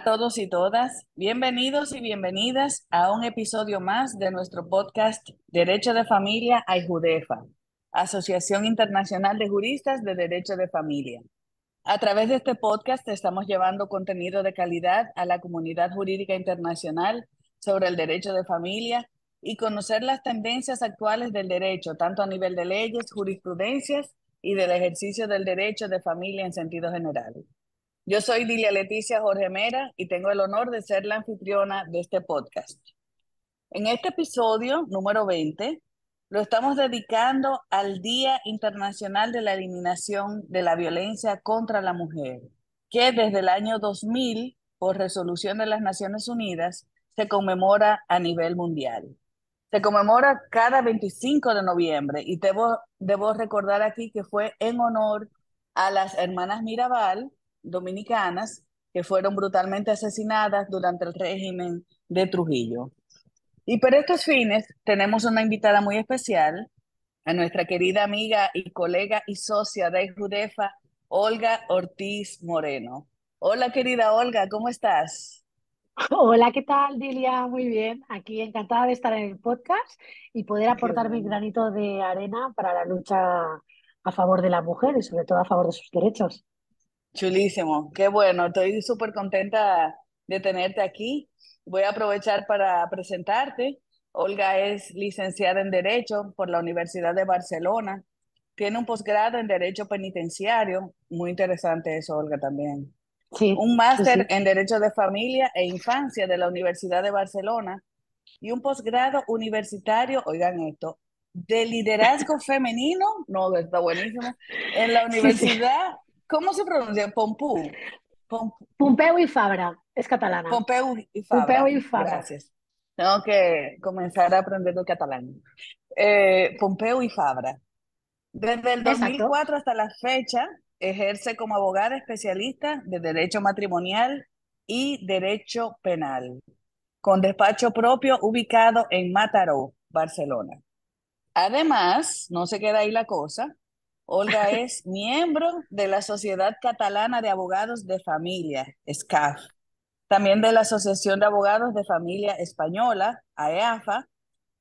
A todos y todas, bienvenidos y bienvenidas a un episodio más de nuestro podcast Derecho de Familia AIJUDEFA, Asociación Internacional de Juristas de Derecho de Familia. A través de este podcast estamos llevando contenido de calidad a la comunidad jurídica internacional sobre el derecho de familia y conocer las tendencias actuales del derecho, tanto a nivel de leyes, jurisprudencias y del ejercicio del derecho de familia en sentido general. Yo soy Dilia Leticia Jorge Mera y tengo el honor de ser la anfitriona de este podcast. En este episodio número 20 lo estamos dedicando al Día Internacional de la Eliminación de la Violencia contra la Mujer, que desde el año 2000, por resolución de las Naciones Unidas, se conmemora a nivel mundial. Se conmemora cada 25 de noviembre y debo, debo recordar aquí que fue en honor a las hermanas Mirabal, dominicanas que fueron brutalmente asesinadas durante el régimen de Trujillo. Y para estos fines tenemos una invitada muy especial, a nuestra querida amiga y colega y socia de Judefa, Olga Ortiz Moreno. Hola querida Olga, ¿cómo estás? Hola, ¿qué tal, Dilia? Muy bien. Aquí encantada de estar en el podcast y poder aportar mi granito de arena para la lucha a favor de la mujer y sobre todo a favor de sus derechos. Chulísimo, qué bueno, estoy súper contenta de tenerte aquí. Voy a aprovechar para presentarte. Olga es licenciada en Derecho por la Universidad de Barcelona. Tiene un posgrado en Derecho Penitenciario. Muy interesante eso, Olga, también. Sí, un máster en Derecho de Familia e Infancia de la Universidad de Barcelona y un posgrado universitario, oigan esto, de liderazgo femenino, no, está buenísimo, en la Universidad ¿Cómo se pronuncia? Pompú. Pompeu y Fabra, es catalana. Pompeu y Fabra. Pompeu y Fabra. Gracias. Tengo que comenzar a aprender el catalán. Eh, Pompeu y Fabra. Desde el 2004 hasta la fecha, ejerce como abogada especialista de Derecho Matrimonial y Derecho Penal, con despacho propio ubicado en Mataró, Barcelona. Además, no se queda ahí la cosa, Olga es miembro de la Sociedad Catalana de Abogados de Familia, SCAF, también de la Asociación de Abogados de Familia Española, AEAFA,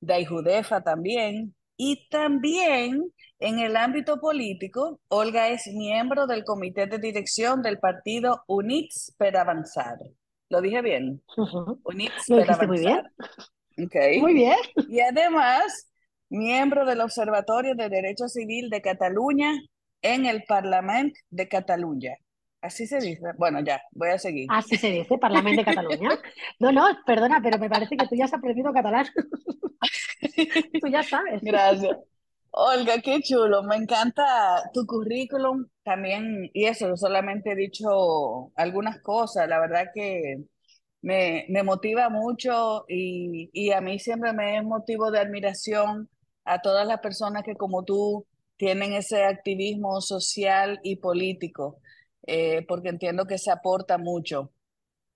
de AIJUDEFA también, y también en el ámbito político, Olga es miembro del comité de dirección del partido UNITS per Avanzar. ¿Lo dije bien? UNITS per Avanzar. Muy bien. Okay. Muy bien. Y además miembro del Observatorio de Derecho Civil de Cataluña en el Parlamento de Cataluña. Así se dice. Bueno, ya, voy a seguir. Así se dice, Parlamento de Cataluña. No, no, perdona, pero me parece que tú ya has aprendido catalán. tú ya sabes. Gracias. Olga, qué chulo. Me encanta tu currículum también. Y eso, solamente he dicho algunas cosas. La verdad que me, me motiva mucho y, y a mí siempre me es motivo de admiración a todas las personas que como tú tienen ese activismo social y político, eh, porque entiendo que se aporta mucho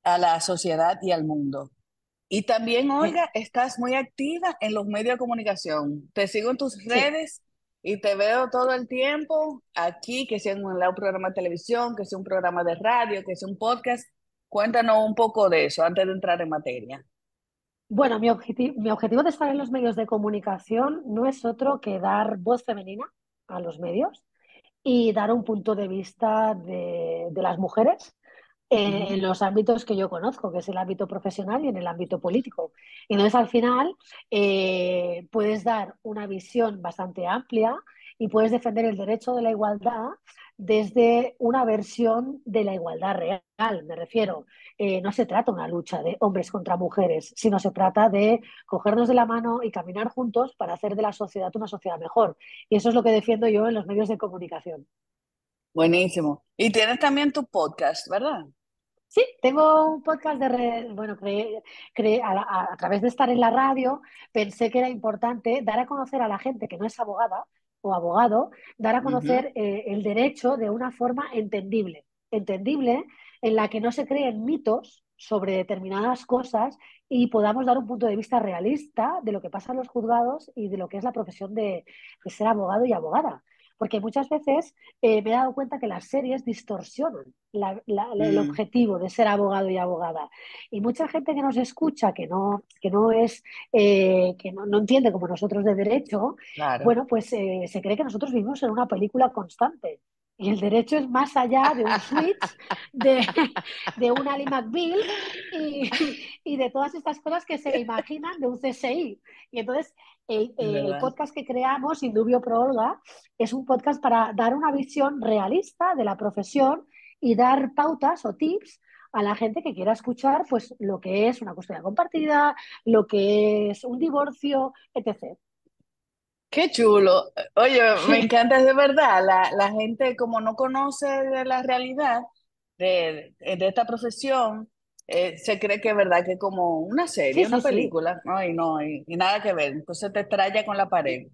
a la sociedad y al mundo. Y también, Olga, estás muy activa en los medios de comunicación. Te sigo en tus redes y te veo todo el tiempo aquí, que sea en un programa de televisión, que sea un programa de radio, que sea un podcast. Cuéntanos un poco de eso antes de entrar en materia. Bueno, mi, mi objetivo de estar en los medios de comunicación no es otro que dar voz femenina a los medios y dar un punto de vista de, las mujeres en, los ámbitos que yo conozco, que es el ámbito profesional y en el ámbito político. Y entonces al final eh, puedes dar una visión bastante amplia y puedes defender el derecho de la igualdad desde una versión de la igualdad real. Me refiero, eh, no se trata una lucha de hombres contra mujeres, sino se trata de cogernos de la mano y caminar juntos para hacer de la sociedad una sociedad mejor. Y eso es lo que defiendo yo en los medios de comunicación. Buenísimo. Y tienes también tu podcast, ¿verdad? Sí, tengo un podcast de, bueno, a, a, través de estar en la radio, pensé que era importante dar a conocer a la gente que no es abogada o abogado, dar a conocer eh, el derecho de una forma entendible, entendible en la que no se creen mitos sobre determinadas cosas y podamos dar un punto de vista realista de lo que pasa en los juzgados y de lo que es la profesión de, ser abogado y abogada. Porque muchas veces eh, me he dado cuenta que las series distorsionan el Mm, objetivo de ser abogado y abogada. Y mucha gente que nos escucha, que no, que no es, eh, que no, no entiende como nosotros de derecho, claro. bueno, pues eh, se cree que nosotros vivimos en una película constante. Y el derecho es más allá de un switch, de, de un Ali McBeal y, y de todas estas cosas que se imaginan de un CSI. Y entonces el, podcast que creamos, Indubio Pro Olga, es un podcast para dar una visión realista de la profesión y dar pautas o tips a la gente que quiera escuchar pues lo que es una custodia compartida, lo que es un divorcio, etc. Qué chulo. Oye, me encanta, es de verdad. La, la gente, como no conoce de la realidad de, de esta profesión, eh, se cree que es verdad que como una sí, serie, sí, una sí. película, ¿no? Y no, y, y nada que ver. Entonces te estrella con la pared.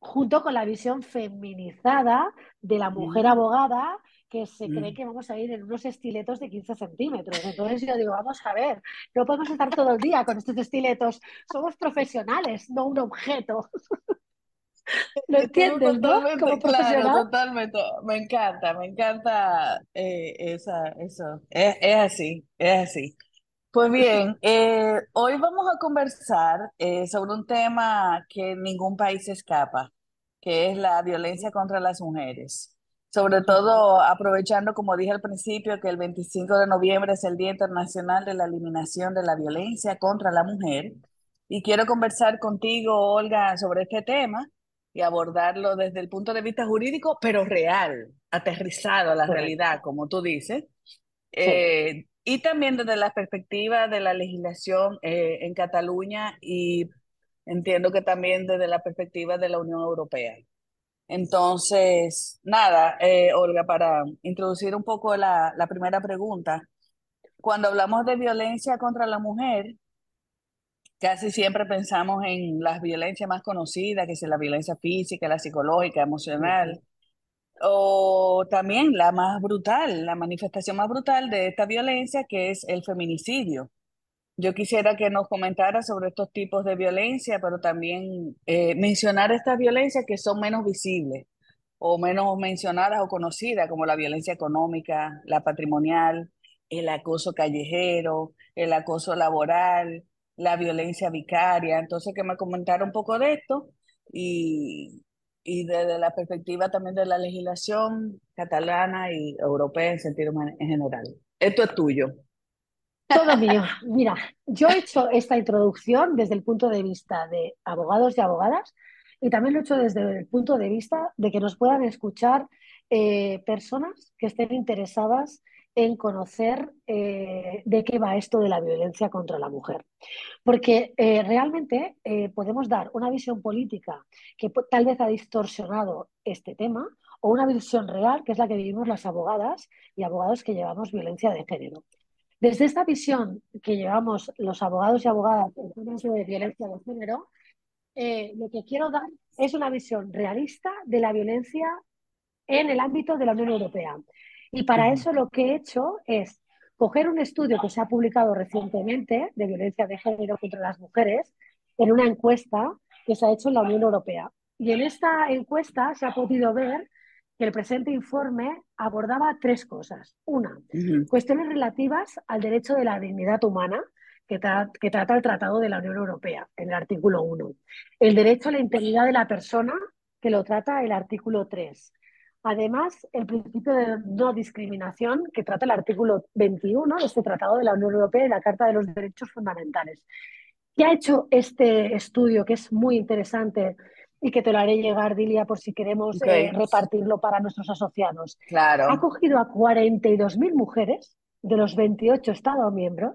Junto con la visión feminizada de la mujer abogada que se cree que vamos a ir en unos estiletos de 15 centímetros. Entonces yo digo, vamos a ver, no podemos estar todo el día con estos estiletos. Somos profesionales, no un objeto. ¿Lo entiendes, no? Como totalmente, claro, totalmente. Me encanta, me encanta eh, esa, eso. Es, es así, es así. Pues bien, eh, hoy vamos a conversar eh, sobre un tema que ningún país se escapa, que es la violencia contra las mujeres. Sobre todo aprovechando, como dije al principio, que el 25 de noviembre es el Día Internacional de la Eliminación de la Violencia contra la Mujer. Y quiero conversar contigo, Olga, sobre este tema y abordarlo desde el punto de vista jurídico, pero real, aterrizado a la realidad, como tú dices Sí. eh, y también desde la perspectiva de la legislación eh, en Cataluña y entiendo que también desde la perspectiva de la Unión Europea. Entonces, nada, eh, Olga, para introducir un poco la, la primera pregunta, cuando hablamos de violencia contra la mujer, casi siempre pensamos en las violencias más conocidas, que es la violencia física, la psicológica, emocional, o también la más brutal, la manifestación más brutal de esta violencia, que es el feminicidio. Yo quisiera que nos comentara sobre estos tipos de violencia, pero también eh, mencionar estas violencias que son menos visibles o menos mencionadas o conocidas, como la violencia económica, la patrimonial, el acoso callejero, el acoso laboral, la violencia vicaria. Entonces, que me comentara un poco de esto y, y desde la perspectiva también de la legislación catalana y europea en sentido en general. Esto es tuyo. Todo mío. Mira, yo he hecho esta introducción desde el punto de vista de abogados y abogadas y también lo he hecho desde el punto de vista de que nos puedan escuchar eh, personas que estén interesadas en conocer eh, de qué va esto de la violencia contra la mujer. Porque eh, realmente eh, podemos dar una visión política que tal vez ha distorsionado este tema o una visión real, que es la que vivimos las abogadas y abogados que llevamos violencia de género. Desde esta visión que llevamos los abogados y abogadas en temas de violencia de género, lo que quiero dar es una visión realista de la violencia en el ámbito de la Unión Europea. Y para eso lo que he hecho es coger un estudio que se ha publicado recientemente de violencia de género contra las mujeres en una encuesta que se ha hecho en la Unión Europea. Y en esta encuesta se ha podido ver que el presente informe abordaba tres cosas. Una, cuestiones relativas al derecho de la dignidad humana, que, tra que, trata el Tratado de la Unión Europea, en el artículo 1. El derecho a la integridad de la persona, que lo trata el artículo 3. Además, el principio de no discriminación, que trata el artículo 21 de este Tratado de la Unión Europea y la Carta de los Derechos Fundamentales. ¿Qué ha hecho este estudio, que es muy interesante y que te lo haré llegar, Dilia, por si queremos eh, repartirlo para nuestros asociados? Ha claro. cogido a 42.000 mujeres de los 28 Estados miembros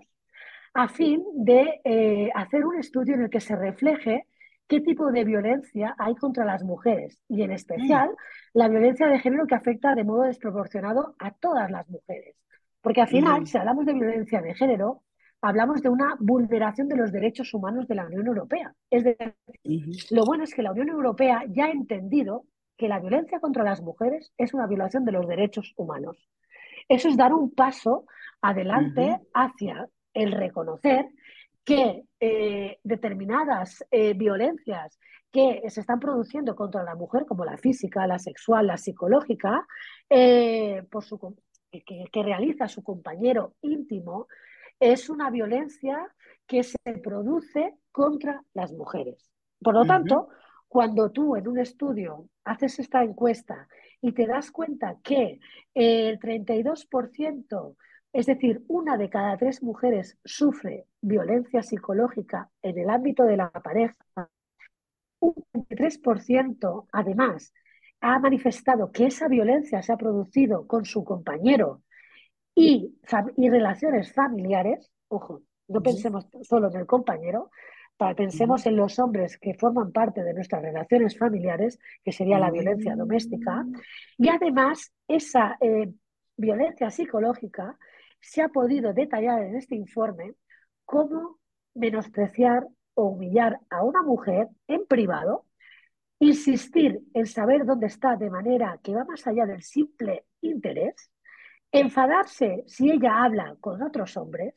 a fin de eh, hacer un estudio en el que se refleje qué tipo de violencia hay contra las mujeres y en Mm, especial la violencia de género que afecta de modo desproporcionado a todas las mujeres. Porque al final, ujú, si hablamos de violencia de género, hablamos de una vulneración de los derechos humanos de la Unión Europea. Es decir, lo bueno es que la Unión Europea ya ha entendido que la violencia contra las mujeres es una violación de los derechos humanos. Eso es dar un paso adelante hacia el reconocer que eh, determinadas eh, violencias que se están produciendo contra la mujer, como la física, la sexual, la psicológica, eh, por su, que, que, realiza su compañero íntimo, es una violencia que se produce contra las mujeres. Por lo tanto, cuando tú en un estudio haces esta encuesta y te das cuenta que el 32%, es decir, una de cada tres mujeres sufre violencia psicológica en el ámbito de la pareja, un 23% además ha manifestado que esa violencia se ha producido con su compañero y, y relaciones familiares, ojo, no pensemos solo en el compañero, pensemos en los hombres que forman parte de nuestras relaciones familiares, que sería la violencia doméstica, y además esa eh, violencia psicológica se ha podido detallar en este informe cómo menospreciar o humillar a una mujer en privado, insistir en saber dónde está de manera que va más allá del simple interés, enfadarse si ella habla con otros hombres,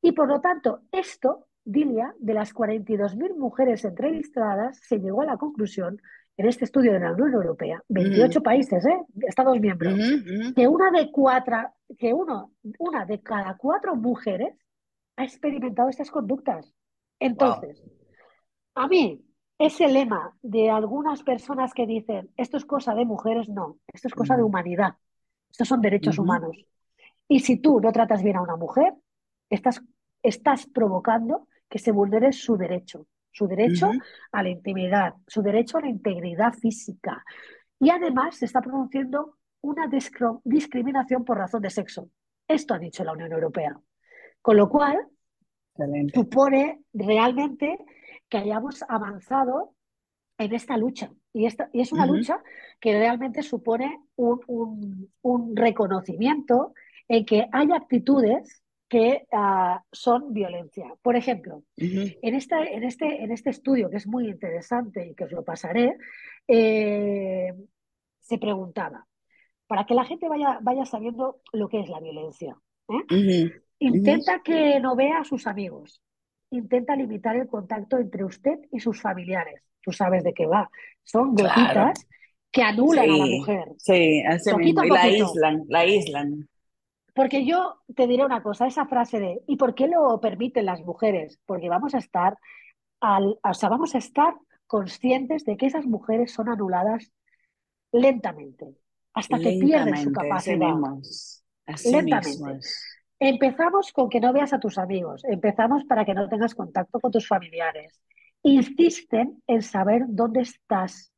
y por lo tanto esto Dilia, de las 42.000 mujeres entrevistadas, se llegó a la conclusión, en este estudio de la Unión Europea, 28 países, ¿eh? Estados miembros, que, una de, cuatro, que uno, una de cada cuatro mujeres ha experimentado estas conductas. Entonces, a mí, ese lema de algunas personas que dicen, esto es cosa de mujeres, no, esto es cosa de humanidad, estos son derechos humanos. Y si tú no tratas bien a una mujer, estás, estás provocando que se vulnere su derecho, su derecho a la intimidad, su derecho a la integridad física. Y además se está produciendo una discriminación por razón de sexo. Esto ha dicho la Unión Europea. Con lo cual, supone realmente que hayamos avanzado en esta lucha. Y, esta, y es una lucha que realmente supone un, un, reconocimiento en que hay actitudes que uh, son violencia. Por ejemplo, en, esta, en, este, en este estudio, que es muy interesante y que os lo pasaré, eh, se preguntaba, para que la gente vaya, vaya sabiendo lo que es la violencia. ¿eh? Intenta que no vea a sus amigos. Intenta limitar el contacto entre usted y sus familiares. Tú sabes de qué va. Son gotitas que anulan a la mujer. Sí, así mismo. Y la aíslan, la aíslan. Porque yo te diré una cosa, esa frase de ¿y por qué lo permiten las mujeres? Porque vamos a estar al, o sea, vamos a estar conscientes de que esas mujeres son anuladas lentamente, hasta que pierden su capacidad. lentamente. Empezamos con que no veas a tus amigos, empezamos para que no tengas contacto con tus familiares. Insisten en saber dónde estás,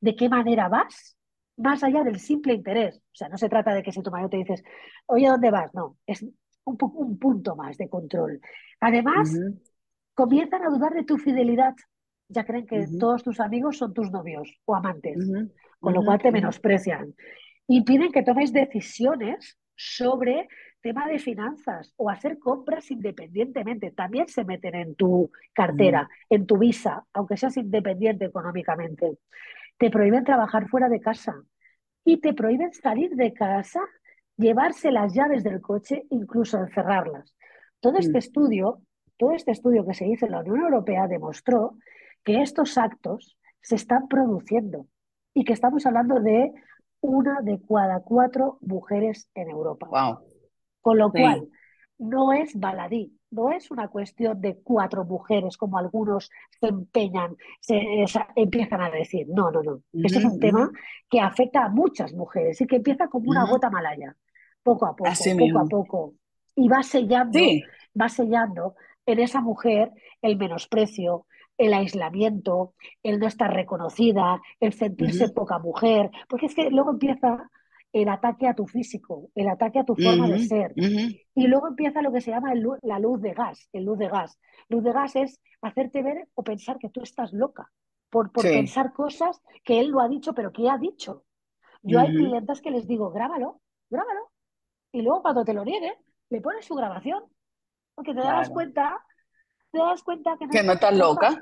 de qué manera vas más allá del simple interés. O sea, no se trata de que si tu marido te dices, oye, ¿dónde vas? No, es un, un punto más de control. Además, comienzan a dudar de tu fidelidad. Ya creen que todos tus amigos son tus novios o amantes, con lo cual te menosprecian. Impiden que tomes decisiones sobre tema de finanzas o hacer compras independientemente. También se meten en tu cartera, en tu visa, aunque seas independiente económicamente te prohíben trabajar fuera de casa y te prohíben salir de casa, llevarse las llaves del coche, incluso encerrarlas. Todo este estudio, todo este estudio que se hizo en la Unión Europea demostró que estos actos se están produciendo y que estamos hablando de una de cada cuatro mujeres en Europa. Con lo cual, no es baladí, no es una cuestión de cuatro mujeres como algunos se empeñan, se, empiezan a decir. No, no, no. Esto es un tema que afecta a muchas mujeres y que empieza como una gota malaya, poco a poco, poco a poco. Y va sellando, va sellando en esa mujer el menosprecio, el aislamiento, el no estar reconocida, el sentirse poca mujer, porque es que luego empieza el ataque a tu físico, el ataque a tu forma de ser. Y luego empieza lo que se llama la luz de gas, el luz de gas. Luz de gas es hacerte ver o pensar que tú estás loca por, por pensar cosas que él lo ha dicho, pero que ha dicho. Yo hay clientes que les digo, grábalo, grábalo. Y luego cuando te lo niegue, le pones su grabación. Porque te das cuenta, te das cuenta que no, que no estás loca.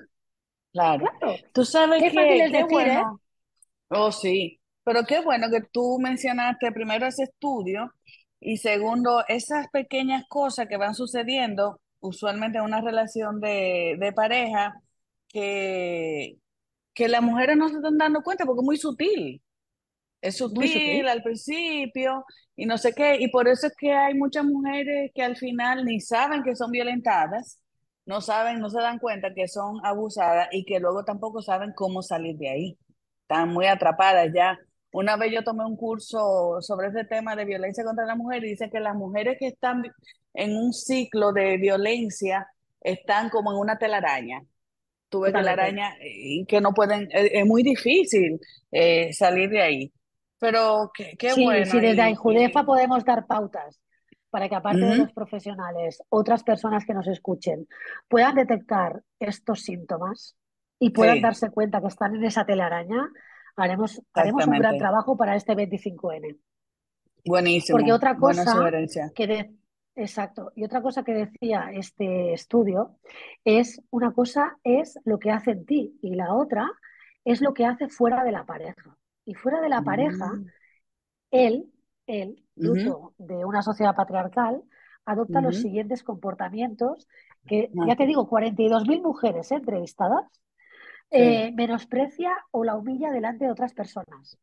Claro. Tú sabes que, qué bueno. ¿eh? Oh, sí. Pero qué bueno que tú mencionaste primero ese estudio y segundo, esas pequeñas cosas que van sucediendo usualmente en una relación de, de pareja, que, que las mujeres no se están dando cuenta porque es muy sutil. Es Muy sutil. al principio y no sé qué. Y por eso es que hay muchas mujeres que al final ni saben que son violentadas, no saben, no se dan cuenta que son abusadas y que luego tampoco saben cómo salir de ahí. Están muy atrapadas ya. Una vez yo tomé un curso sobre ese tema de violencia contra la mujer y dice que las mujeres que están en un ciclo de violencia están como en una telaraña tú ves que la Totalmente. araña y que no pueden, es, es muy difícil eh, salir de ahí. Pero qué, qué Sí, bueno sí, desde y, y podemos dar pautas para que aparte de los profesionales, otras personas que nos escuchen puedan detectar estos síntomas y puedan sí, darse cuenta que están en esa telaraña, haremos, haremos un gran trabajo para este 25N. Porque Buenísimo, otra buena cosa que de- exacto, y otra cosa que decía este estudio es una cosa es lo que hace en ti y la otra es lo que hace fuera de la pareja. Y fuera de la pareja Mm, él, de una sociedad patriarcal, adopta los siguientes comportamientos que, ah, ya te digo, 42.000 mujeres eh, entrevistadas, sí. eh, menosprecia o la humilla delante de otras personas,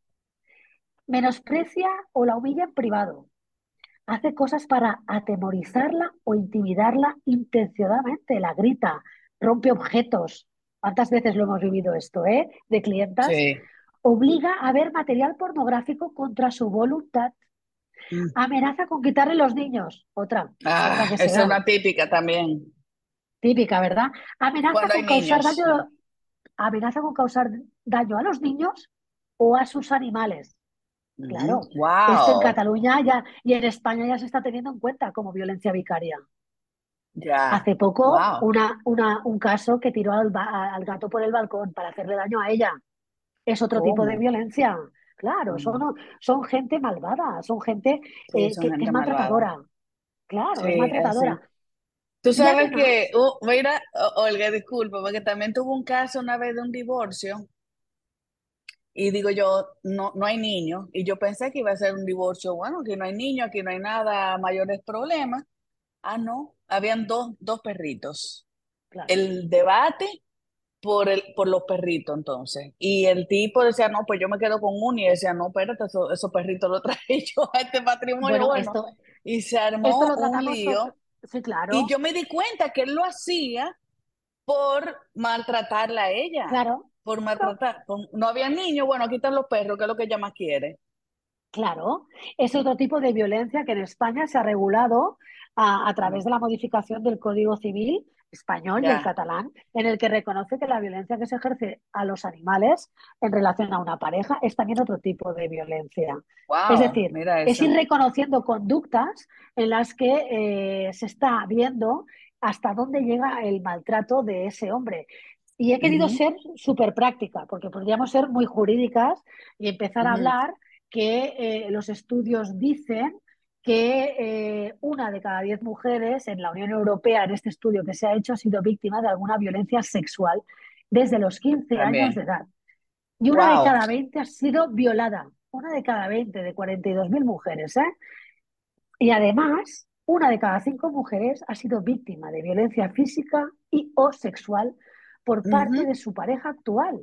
menosprecia o la humilla en privado, hace cosas para atemorizarla o intimidarla intencionadamente, la grita, rompe objetos. ¿Cuántas veces lo hemos vivido esto, eh? De clientas. Sí. Obliga a ver material pornográfico contra su voluntad. Amenaza con quitarle los niños. Otra, Ah, es una típica también. Típica, ¿verdad? Amenaza con causar niños. daño, amenaza con causar daño a los niños o a sus animales. Claro, esto en Wow. Cataluña ya y en España ya se está teniendo en cuenta como violencia vicaria. Hace poco, Wow. una, una, un caso que tiró al, al gato por el balcón para hacerle daño a ella. Es otro tipo de violencia. Claro, Mm. son, son gente malvada, son gente Sí, eh, son que, que es gente malvada. maltratadora. Claro, es Sí, maltratadora. así. Tú sabes que, uh, mira, Olga, disculpa, porque también tuvo un caso una vez de un divorcio y digo yo, no, no hay niños y yo pensé que iba a ser un divorcio, bueno, aquí no hay niños, aquí no hay nada, mayores problemas. Ah, no, habían dos, dos perritos. claro, El debate por, el, por los perritos entonces. Y el tipo decía, no, pues yo me quedo con uno y decía, no, espérate, eso- esos perritos los traje yo a este matrimonio, bueno, bueno. esto, Y se esto armó lo un lío sí, y claro, yo me di cuenta que él lo hacía por maltratarla a ella, claro, por maltratar. por- no había niños, bueno, aquí están los perros, que es lo que ella más quiere. claro. Es otro tipo de violencia que en España se ha regulado a, a través de la modificación del Código Civil español y el catalán, en el que reconoce que la violencia que se ejerce a los animales en relación a una pareja es también otro tipo de violencia. Es decir, es ir reconociendo conductas en las que eh, se está viendo hasta dónde llega el maltrato de ese hombre. Y he querido ser súper práctica, porque podríamos ser muy jurídicas y empezar a hablar que eh, los estudios dicen que eh, una de cada diez mujeres en la Unión Europea, en este estudio que se ha hecho, ha sido víctima de alguna violencia sexual desde los 15 años de edad. Y una de cada 20 ha sido violada. Una de cada 20 de 42.000 mujeres. ¿eh? Y además, una de cada cinco mujeres ha sido víctima de violencia física y o sexual por parte de su pareja actual.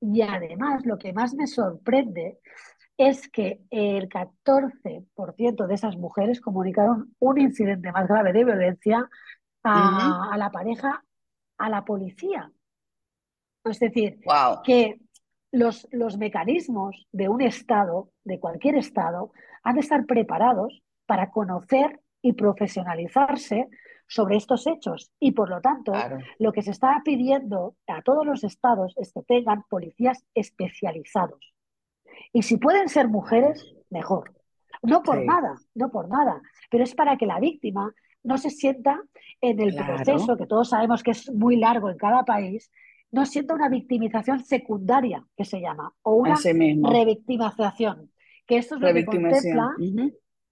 Y además, lo que más me sorprende es que el 14% de esas mujeres comunicaron un incidente más grave de violencia a, a la pareja, a la policía. Es decir, Wow. que los, los mecanismos de un Estado, de cualquier Estado, han de estar preparados para conocer y profesionalizarse sobre estos hechos. Y por lo tanto, Claro. lo que se está pidiendo a todos los estados es que tengan policías especializados. Y si pueden ser mujeres, mejor. No por Sí. nada, no por nada, pero es para que la víctima no se sienta en el proceso, que todos sabemos que es muy largo en cada país, no sienta una victimización secundaria, que se llama, o una revictimización, que esto es lo que contempla,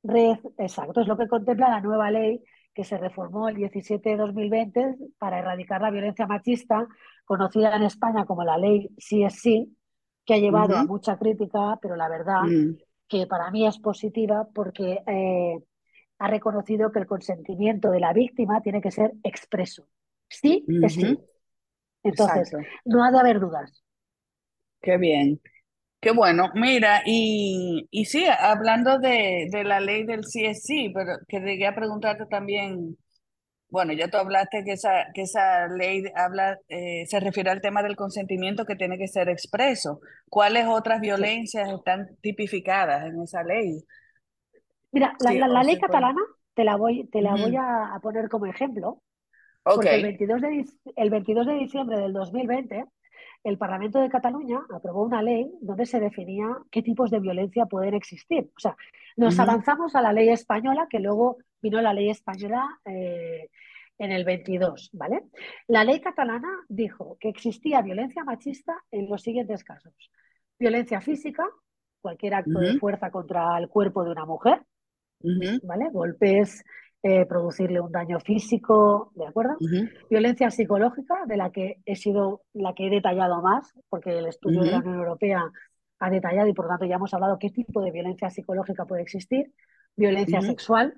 re- exacto, es lo que contempla la nueva ley que se reformó el 17 de 2020 para erradicar la violencia machista, conocida en España como la ley Sí es Sí, que ha llevado a mucha crítica, pero la verdad mm, que para mí es positiva porque eh, ha reconocido que el consentimiento de la víctima tiene que ser expreso. Sí es sí. Entonces, no ha de haber dudas. Qué bien. Qué bueno. Mira, y, y sí, hablando de, de la ley del CSC, pero quería preguntarte también, bueno, ya tú hablaste que esa, que esa ley habla, eh, se refiere al tema del consentimiento que tiene que ser expreso. ¿Cuáles otras violencias están tipificadas en esa ley? Mira, la, ley catalana te la voy, te la voy a, poner como ejemplo, porque el 22 de, el 22 de diciembre del 2020 el Parlamento de Cataluña aprobó una ley donde se definía qué tipos de violencia pueden existir. O sea, nos avanzamos a la ley española, que luego vino la ley española eh, en el 22, ¿vale? La ley catalana dijo que existía violencia machista en los siguientes casos. Violencia física, cualquier acto de fuerza contra el cuerpo de una mujer, ¿vale? Golpes, eh, producirle un daño físico, ¿de acuerdo? Violencia psicológica, de la que he sido la que he detallado más, porque el estudio de la Unión Europea ha detallado y por tanto ya hemos hablado qué tipo de violencia psicológica puede existir. Violencia sexual,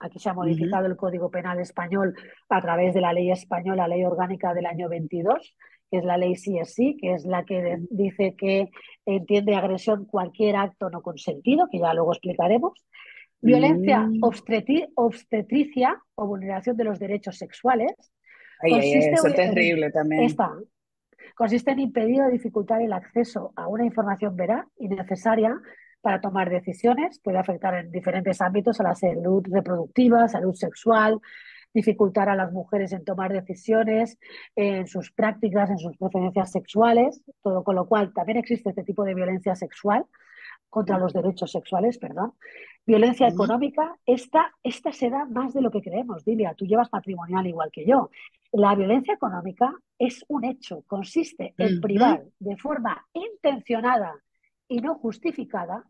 aquí se ha modificado el Código Penal español a través de la ley española, ley orgánica del año 22, que es la ley CSI, que es la que dice que entiende agresión cualquier acto no consentido, que ya luego explicaremos. Violencia mm. obstetricia o vulneración de los derechos sexuales. consiste eso es terrible también. consiste en impedir o dificultar el acceso a una información veraz y necesaria para tomar decisiones. Puede afectar en diferentes ámbitos a la salud reproductiva, salud sexual, dificultar a las mujeres en tomar decisiones, en sus prácticas, en sus preferencias sexuales, todo con lo cual también existe este tipo de violencia sexual contra los derechos sexuales, perdón. Violencia económica, esta, esta se da más de lo que creemos, Dilia, tú llevas patrimonial igual que yo. La violencia económica es un hecho, consiste en privar de forma intencionada y no justificada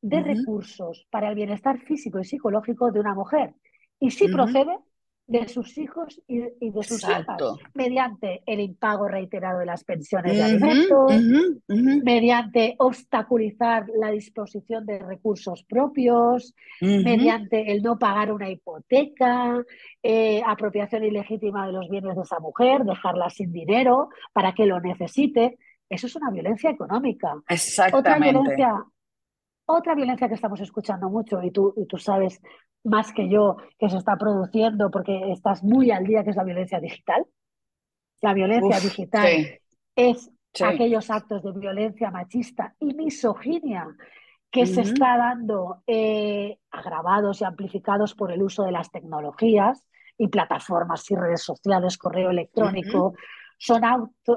de recursos para el bienestar físico y psicológico de una mujer. Y si procede de sus hijos y, de sus hijas, mediante el impago reiterado de las pensiones de alimentos, mediante obstaculizar la disposición de recursos propios, mediante el no pagar una hipoteca, eh, apropiación ilegítima de los bienes de esa mujer, dejarla sin dinero para que lo necesite. Eso es una violencia económica. Exactamente. Otra violencia, otra violencia que estamos escuchando mucho, y tú, y tú sabes más que yo que se está produciendo porque estás muy al día, que es la violencia digital. La violencia digital es aquellos actos de violencia machista y misoginia que se está dando eh, agravados y amplificados por el uso de las tecnologías y plataformas y redes sociales, correo electrónico. Son,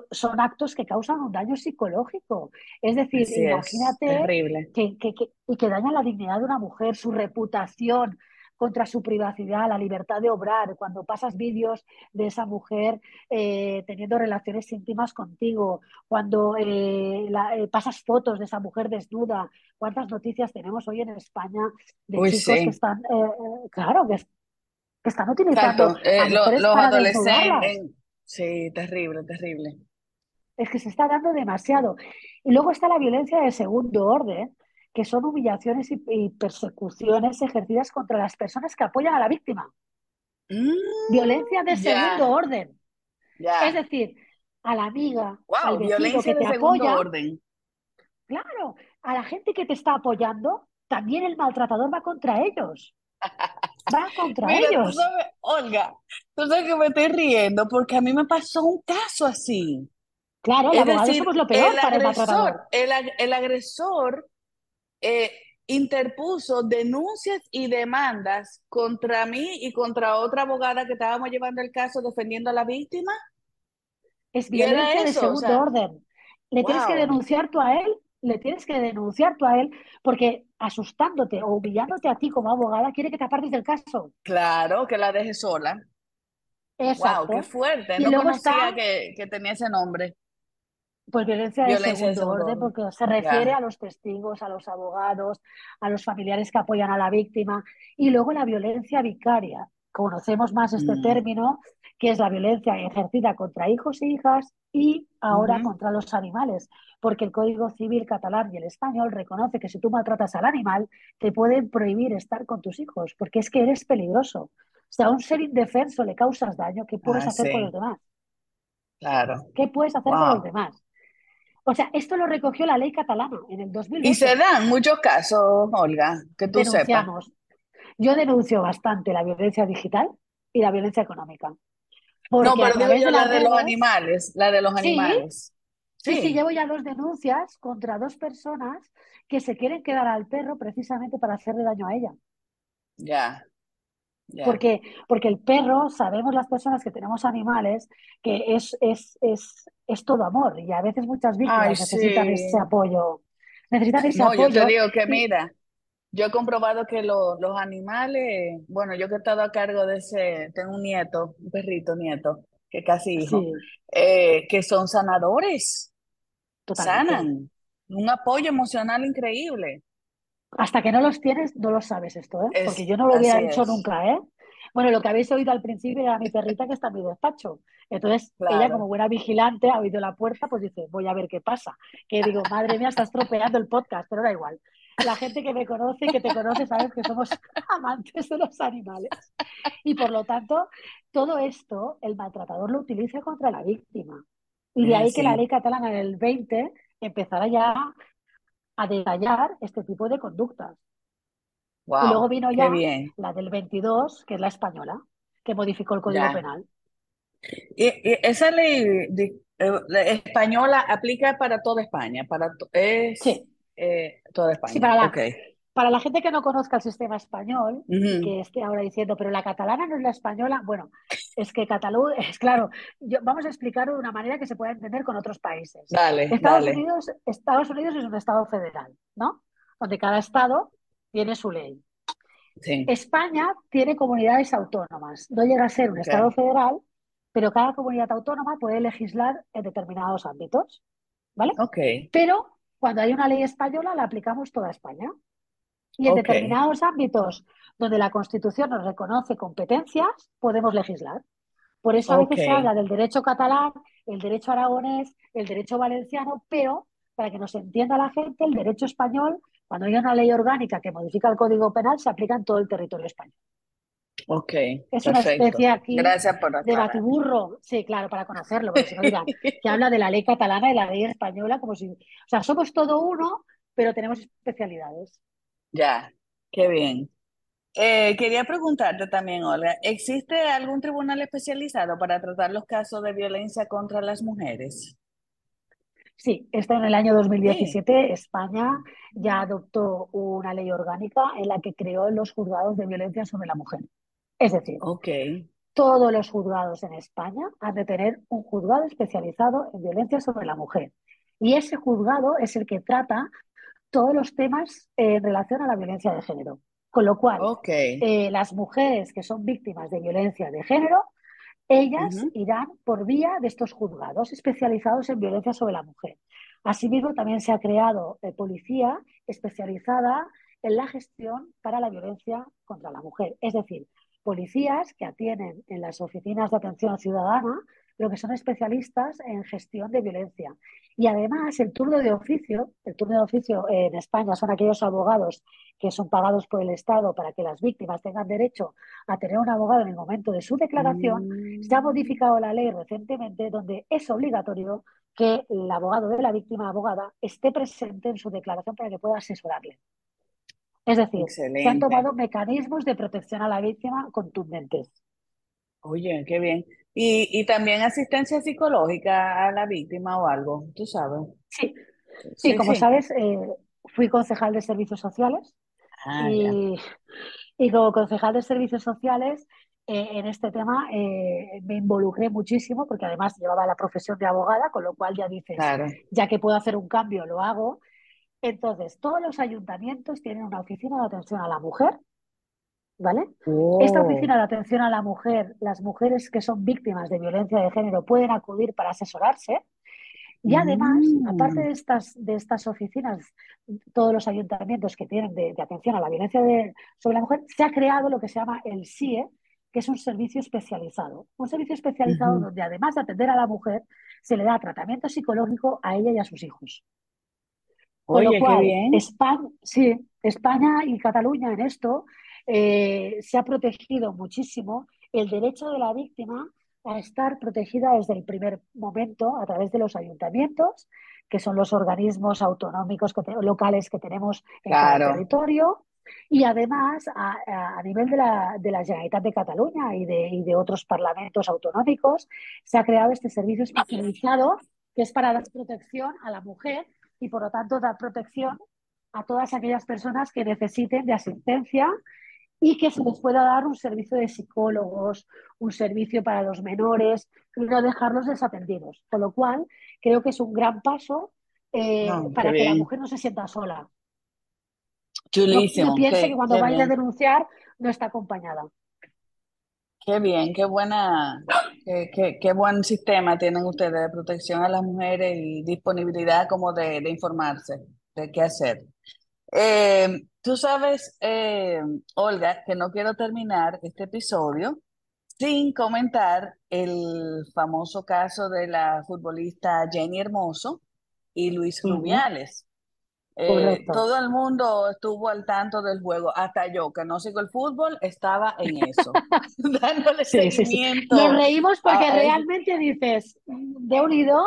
son actos que causan un daño psicológico. Es decir, imagínate que, que, y que dañan la dignidad de una mujer, su reputación, contra su privacidad, la libertad de obrar, cuando pasas vídeos de esa mujer eh, teniendo relaciones íntimas contigo, cuando eh, eh, pasas fotos de esa mujer desnuda, cuántas noticias tenemos hoy en España de chicos que están, claro, que, están utilizando los adolescentes. Sí, terrible, terrible. Es que se está dando demasiado. Y luego está la violencia de segundo orden, que son humillaciones y, persecuciones ejercidas contra las personas que apoyan a la víctima. Mm, violencia de segundo orden. Es decir, a la amiga, al vecino que te apoya. Orden. Claro, a la gente que te está apoyando, también el maltratador va contra ellos. Va contra ellos. Olga, tú sabes que me estoy riendo porque a mí me pasó un caso así. Claro, es decir, lo peor para el agresor, el agresor eh, interpuso denuncias y demandas contra mí y contra otra abogada que estábamos llevando el caso defendiendo a la víctima. Es violencia de segundo orden. Le tienes que denunciar tú a él, le tienes que denunciar tú a él, porque asustándote o humillándote a ti como abogada quiere que te apartes del caso. Claro, que la dejes sola. Exacto. Wow, qué fuerte. no conocía que, que tenía ese nombre. Pues violencia, de segundo orden, porque se refiere a los testigos, a los abogados, a los familiares que apoyan a la víctima. Y luego la violencia vicaria. Conocemos más este Mm, término, que es la violencia ejercida contra hijos e hijas y ahora contra los animales, porque el Código Civil catalán y el español reconoce que si tú maltratas al animal, te pueden prohibir estar con tus hijos, porque es que eres peligroso. O sea, a un ser indefenso le causas daño, ¿qué puedes Ah, hacer por los demás? claro. ¿Qué puedes hacer por los demás? O sea, esto lo recogió la ley catalana en el Y se 2012. dan muchos casos, Olga, que tú sepas. Yo denuncio bastante la violencia digital y la violencia económica, No, porque pero digo yo la de los animales, la de los animales. sí, sí, Sí, llevo ya dos denuncias contra dos personas que se quieren quedar al perro precisamente para hacerle daño a ella. ya. Porque, porque el perro, sabemos las personas que tenemos animales, que es, es, es, es todo amor y a veces muchas Ay, víctimas necesitan ese apoyo, necesitan ese No, yo te apoyo digo que mira, yo he comprobado que lo- los animales, bueno, yo que he estado a cargo de ese, tengo un nieto, un perrito nieto, que casi hijo, sí, eh, que son sanadores, totalmente. sanan, un apoyo emocional increíble. Hasta que no los tienes, no lo sabes esto, ¿eh? Porque yo no lo hubiera dicho es, nunca, ¿eh? Bueno, lo que habéis oído al principio era mi perrita que está en mi despacho. Entonces, ella como buena vigilante ha oído la puerta, pues dice, voy a ver qué pasa. Que digo, madre mía, está estropeando el podcast, pero da igual. La gente que me conoce y que te conoce sabes que somos amantes de los animales. Y por lo tanto, todo esto el maltratador lo utiliza contra la víctima. Y de Es ahí que la ley catalana en el 20 empezara ya a detallar este tipo de conductas. Y luego vino ya bien. la del 22, que es la española, que modificó el Código Ya. Penal. Y, y esa ley eh, la española aplica para toda España, para to- es Sí, eh, toda sí, España. para la, Ok. para la gente que no conozca el sistema español que esté ahora diciendo, pero la catalana no es la española, bueno, es que Cataluña, es claro, yo- vamos a explicarlo de una manera que se pueda entender con otros países. Dale, Estados dale. Unidos, Estados Unidos es un estado federal, ¿no? Donde cada estado tiene su ley. Sí, España tiene comunidades autónomas. No llega a ser un estado federal, pero cada comunidad autónoma puede legislar en determinados ámbitos, ¿vale? ok, Pero cuando hay una ley española, la aplicamos toda España. Y en determinados ámbitos donde la Constitución nos reconoce competencias, podemos legislar. Por eso a veces se habla del derecho catalán, el derecho aragonés, el derecho valenciano, pero para que nos entienda la gente, el derecho español, cuando hay una ley orgánica que modifica el Código Penal, se aplica en todo el territorio español. Ok, Es una perfecto. especie aquí Gracias por de batiburro, sí, claro, para conocerlo, porque si no dirán que habla de la ley catalana y la ley española como si, o sea, somos todo uno, pero tenemos especialidades. Ya, qué bien. Eh, quería preguntarte también, Olga, ¿existe algún tribunal especializado para tratar los casos de violencia contra las mujeres? Sí, esto en el año Sí, 2017 España ya adoptó una ley orgánica en la que creó los juzgados de violencia sobre la mujer. Es decir, todos los juzgados en España han de tener un juzgado especializado en violencia sobre la mujer. Y ese juzgado es el que trata todos los temas eh, en relación a la violencia de género. Con lo cual, eh, las mujeres que son víctimas de violencia de género, ellas irán por vía de estos juzgados especializados en violencia sobre la mujer. Asimismo, también se ha creado eh, policía especializada en la gestión para la violencia contra la mujer. Es decir, policías que atienden en las oficinas de atención ciudadana, pero que son especialistas en gestión de violencia. Y además, el turno de oficio, el turno de oficio en España son aquellos abogados que son pagados por el Estado para que las víctimas tengan derecho a tener un abogado en el momento de su declaración. Se ha Mm, modificado la ley recientemente donde es obligatorio que el abogado de la víctima abogada esté presente en su declaración para que pueda asesorarle. Es decir, se han tomado mecanismos de protección a la víctima contundentes. Oye, qué bien. Y, y también asistencia psicológica a la víctima o algo, tú sabes. Sí, sí, Sí, como sí. sabes, eh, fui concejal de servicios sociales Ah, y, y como concejal de servicios sociales eh, en este tema eh, me involucré muchísimo porque además llevaba la profesión de abogada, con lo cual ya dices, Claro. ya que puedo hacer un cambio, lo hago. Entonces, todos los ayuntamientos tienen una oficina de atención a la mujer, ¿vale? Esta Oh, oficina de atención a la mujer, las mujeres que son víctimas de violencia de género pueden acudir para asesorarse. Y además, aparte mm, de estas, de estas oficinas, todos los ayuntamientos que tienen de, de atención a la violencia de- sobre la mujer, se ha creado lo que se llama el SIE, que es un servicio especializado. Un servicio especializado donde además de atender a la mujer, se le da tratamiento psicológico a ella y a sus hijos. Con lo cual, España, sí, España y Cataluña en esto eh, se ha protegido muchísimo el derecho de la víctima a estar protegida desde el primer momento a través de los ayuntamientos, que son los organismos autonómicos locales que tenemos en el territorio, y además, a, nivel de la, de la, Generalitat de Cataluña y de, y de, otros parlamentos autonómicos, se ha creado este servicio especializado que es para dar protección a la mujer y, por lo tanto, dar protección a todas aquellas personas que necesiten de asistencia y que se les pueda dar un servicio de psicólogos, un servicio para los menores y no dejarlos desatendidos. Con lo cual, creo que es un gran paso eh, para que la mujer no se sienta sola. Chulísimo. No, piense que cuando vaya a denunciar no está acompañada. Qué bien, qué buena, qué, qué, buen sistema tienen ustedes de protección a las mujeres y disponibilidad como de, informarse de qué hacer. Eh, tú sabes, eh, Olga, que no quiero terminar este episodio sin comentar el famoso caso de la futbolista Jenny Hermoso y Luis Rubiales. Eh, todo el mundo estuvo al tanto del juego, hasta yo, que no sigo el fútbol, estaba en eso, dándole seguimiento. Nos reímos porque realmente dices, de unido,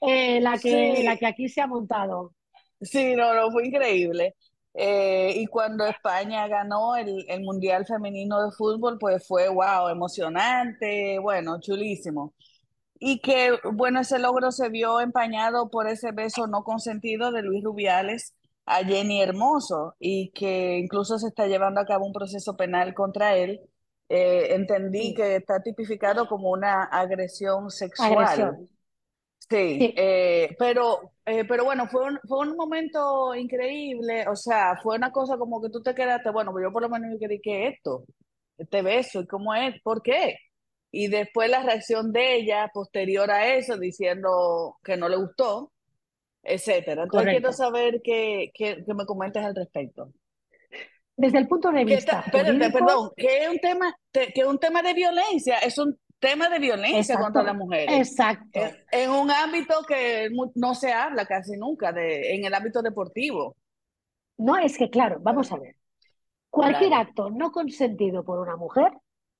eh, la, que, la que aquí se ha montado. Sí, no, no, fue increíble. Eh, y cuando España ganó el, el, Mundial Femenino de Fútbol, pues fue, wow, emocionante, bueno, chulísimo y que, bueno, ese logro se vio empañado por ese beso no consentido de Luis Rubiales a Jenny Hermoso y que incluso se está llevando a cabo un proceso penal contra él. Eh, entendí que está tipificado como una agresión sexual. Sí, eh, pero, eh, pero bueno, fue un, fue un momento increíble, o sea, fue una cosa como que tú te quedaste, bueno, yo por lo menos me quedé, ¿qué esto? Este beso, ¿y cómo es? ¿Por qué? Y después la reacción de ella posterior a eso, diciendo que no le gustó, etcétera. Entonces quiero saber qué, qué, me comentes al respecto. Desde el punto de vista. Espérate, perdón, que es un tema, que un tema de violencia, es un tema de violencia contra las mujeres. Exacto. En, un ámbito que no se habla casi nunca, de, en el ámbito deportivo. No, es que claro, vamos a ver. Cualquier acto no consentido por una mujer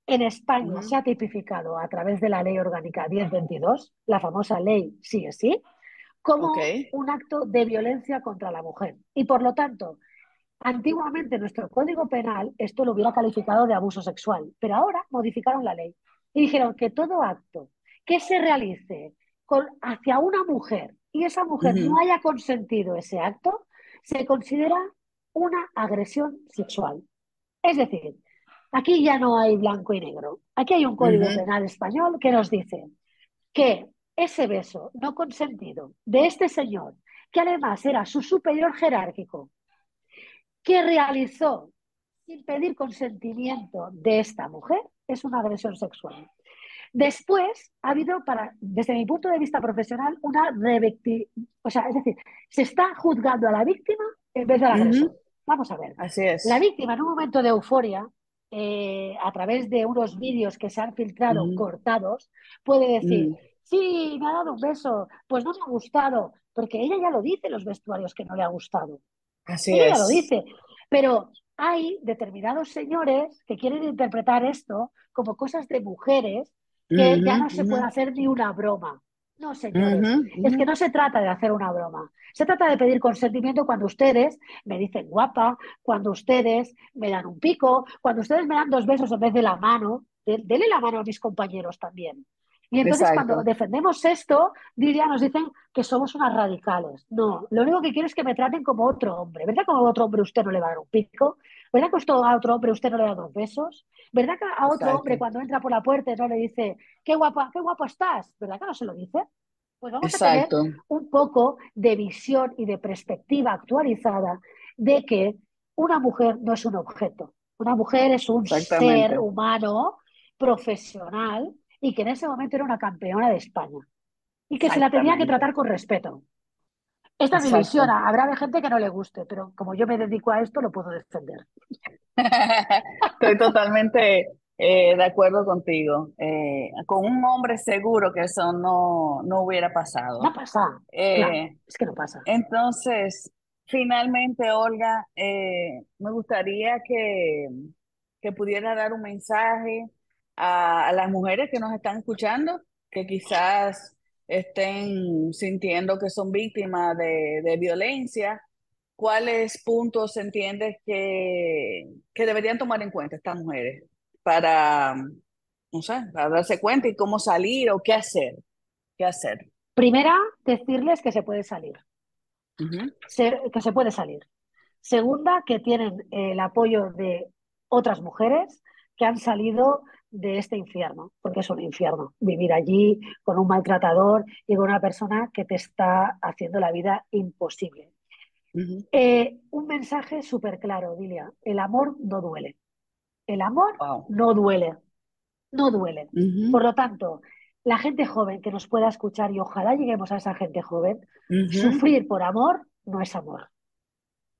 en España se ha tipificado a través de la Ley Orgánica 1022, la famosa ley sí es sí, como un acto de violencia contra la mujer. Y por lo tanto, antiguamente nuestro Código Penal esto lo hubiera calificado de abuso sexual, pero ahora modificaron la ley y dijeron que todo acto que se realice con, hacia una mujer y esa mujer no haya consentido ese acto, se considera una agresión sexual. Es decir, Aquí ya no hay blanco y negro. Aquí hay un código penal español que nos dice que ese beso no consentido de este señor, que además era su superior jerárquico, que realizó sin pedir consentimiento de esta mujer, es una agresión sexual. Después ha habido, para, desde mi punto de vista profesional, una o sea, es decir, se está juzgando a la víctima en vez de la agresor. Vamos a ver. Así es. La víctima en un momento de euforia eh, a través de unos vídeos que se han filtrado cortados, puede decir, mm. Sí, me ha dado un beso, pues no me ha gustado, porque ella ya lo dice los vestuarios que no le ha gustado. Así ella ya lo dice. Pero hay determinados señores que quieren interpretar esto como cosas de mujeres que ya no se puede hacer ni una broma. No, señores, es que no se trata de hacer una broma. Se trata de pedir consentimiento cuando ustedes me dicen guapa, cuando ustedes me dan un pico, cuando ustedes me dan dos besos en vez de la mano. Dele la mano a mis compañeros también. Y entonces cuando defendemos esto, Lidia nos dicen que somos unas radicales. No, lo único que quiero es que me traten como otro hombre. ¿Verdad que a otro hombre usted no le va a dar un pico? ¿Verdad que a otro hombre usted no le da dos besos? ¿Verdad que a otro hombre cuando entra por la puerta no le dice, qué guapa, qué guapo estás? ¿Verdad que no se lo dice? Pues vamos a tener un poco de visión y de perspectiva actualizada de que una mujer no es un objeto. Una mujer es un ser humano profesional y que en ese momento era una campeona de España y que se la tenía que tratar con respeto. Esta es mi visión. Habrá gente que no le guste, pero como yo me dedico a esto, lo puedo defender. Estoy totalmente, Eh, de acuerdo contigo. Eh, con un hombre seguro que eso no, no hubiera pasado. No pasa, claro, Eh, es que no pasa. entonces, finalmente, Olga, eh, me gustaría que, que pudiera dar un mensaje a, a las mujeres que nos están escuchando, que quizás estén sintiendo que son víctimas de, de violencia. ¿Cuáles puntos entiendes que, que deberían tomar en cuenta estas mujeres para, no sé, para darse cuenta y cómo salir o qué hacer? ¿Qué hacer? Primera, decirles que se puede salir, se- que se puede salir. Segunda, que tienen el apoyo de otras mujeres que han salido de este infierno, porque es un infierno vivir allí con un maltratador y con una persona que te está haciendo la vida imposible. Eh, un mensaje súper claro, Dilia. El amor no duele. El amor Wow. no duele. No duele. Por lo tanto, la gente joven que nos pueda escuchar, y ojalá lleguemos a esa gente joven, sufrir por amor no es amor.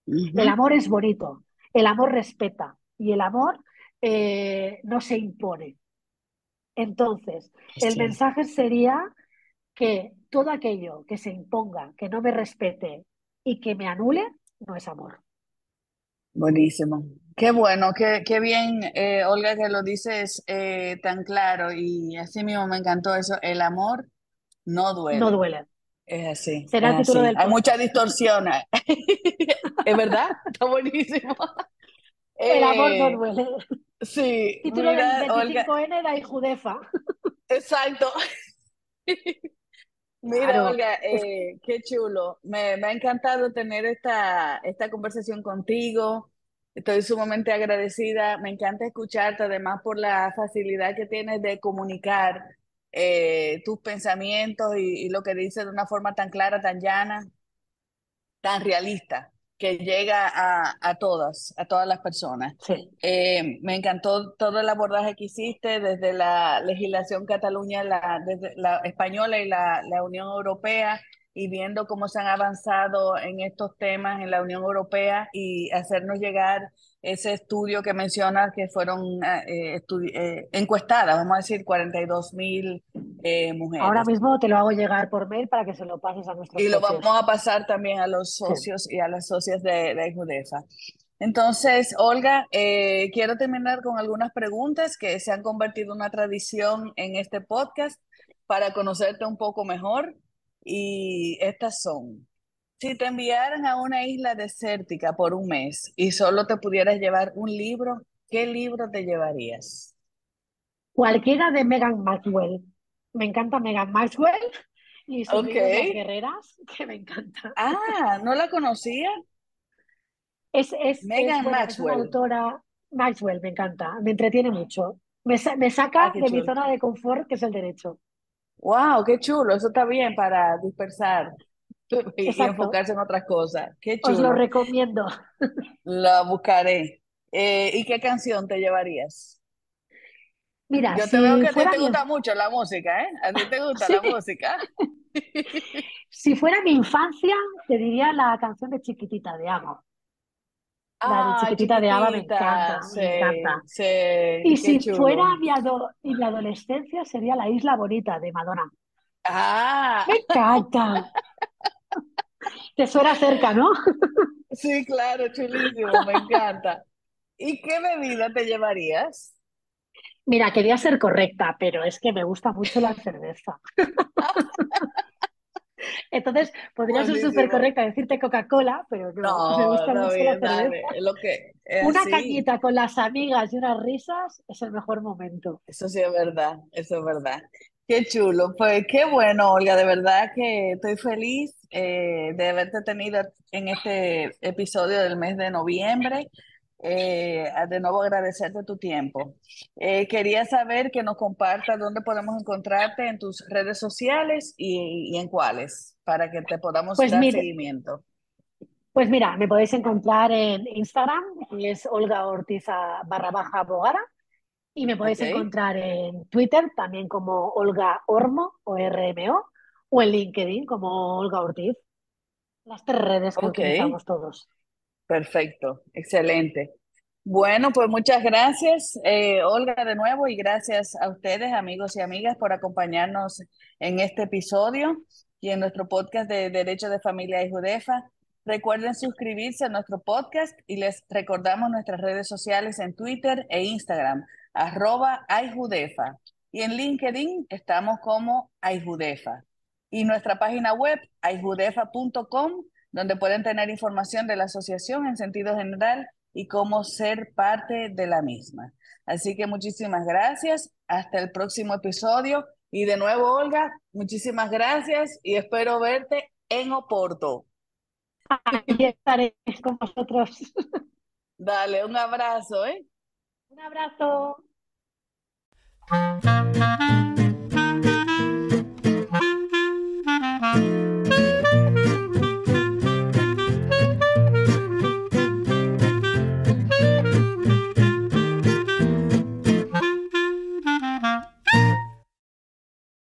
El amor es bonito, el amor respeta y el amor eh, no se impone. Entonces, el Sí, mensaje sería que todo aquello que se imponga, que no me respete y que me anule, no es amor. buenísimo. Qué bueno, qué, qué bien, eh, Olga, que lo dices eh, tan claro y así mismo me encantó eso. El amor no No duele. duele. Es así, Será es el título así. del Hay mucha distorsión. ¿Es verdad? Está buenísimo. El amor no duele. Sí, Título del mira, Olga, 25N de Aijudefa. exacto. Mira, Claro, Olga, eh, qué chulo. Me, me ha encantado tener esta, esta conversación contigo. Estoy sumamente agradecida. Me encanta escucharte, además por la facilidad que tienes de comunicar eh, tus pensamientos y, y lo que dices de una forma tan clara, tan llana, tan realista, que llega a, a todas, a todas las personas. sí. Eh, me encantó todo el abordaje que hiciste desde la legislación Cataluña, la, desde la española y la, la Unión Europea, y viendo cómo se han avanzado en estos temas en la Unión Europea y hacernos llegar ese estudio que mencionas que fueron eh, eh, encuestadas, vamos a decir, 42 mil eh, Ahora mujeres. mismo te lo hago llegar por mail para que se lo pases a nuestros Y lo vamos socios. a pasar también a los Sí. socios y a las socias de, de Judefa. Entonces, Olga, eh, quiero terminar con algunas preguntas que se han convertido en una tradición en este podcast para conocerte un poco mejor. Y estas son, si te enviaran a una isla desértica por un mes y solo te pudieras llevar un libro, ¿qué libro te llevarías? Cualquiera de Megan Maxwell. Me encanta Megan Maxwell y sus Ok. libros Las Guerreras, que me encanta. Ah, no la conocía. Es, es, es, Megan bueno, es una Maxwell. autora, Maxwell, me encanta, me entretiene mucho. Me, me Ah, saca qué de mi zona de confort, que es el derecho. Wow, qué chulo. Eso está bien para dispersar y, Exacto, enfocarse en otras cosas. Qué os lo chulo. recomiendo. La buscaré. Eh, ¿y qué canción te llevarías? Mira, Yo te veo que a ti te mi, gusta mucho la música, ¿eh? A ti te gusta sí, la música. si fuera mi infancia, te diría la canción de Chiquitita de ABBA. La Ay, Chiquitita de ABBA me encanta, me Sí, encanta. sí, Y si fuera mi, ado- mi adolescencia, sería La Isla Bonita de Madonna. Ah, Me encanta. Te suena cerca, ¿no? sí, claro, chulísimo, me encanta. ¿Y qué bebida te llevarías? Mira, quería ser correcta, pero es que me gusta mucho la cerveza. Entonces, podría ser súper correcta decirte Coca-Cola, pero no, me No, gusta está mucho la bien, dale. Es lo que es Una así. cañita con las amigas y unas risas es el mejor momento. Eso sí es verdad, eso es verdad. Qué chulo. Pues qué bueno, Olga, de verdad que estoy feliz eh, de haberte tenido en este episodio del mes de noviembre. Eh, de nuevo agradecerte tu tiempo. Eh, quería saber que nos compartas dónde podemos encontrarte en tus redes sociales y, y en cuáles, para que te podamos Pues dar mire, seguimiento. pues mira, me podéis encontrar en Instagram, que es Olga Ortiz a- barra baja abogada, y me podéis encontrar en Twitter también como Olga Ormo o RMO, o en LinkedIn como Olga Ortiz. Las tres redes que Ok, utilizamos todos. Perfecto, excelente. Bueno, pues muchas gracias, eh, Olga, de nuevo, y gracias a ustedes, amigos y amigas, por acompañarnos en este episodio y en nuestro podcast de Derecho de Familia y Judefa. Recuerden suscribirse a nuestro podcast y les recordamos nuestras redes sociales en Twitter e Instagram, arroba ayjudefa. Y en LinkedIn estamos como ayjudefa. Y nuestra página web, ayjudefa.com, donde pueden tener información de la asociación en sentido general y cómo ser parte de la misma. Así que muchísimas gracias. Hasta el próximo episodio. Y de nuevo, Olga, muchísimas gracias y espero verte en Oporto. Aquí estaré con vosotros. Dale, un abrazo, ¿eh? Un abrazo.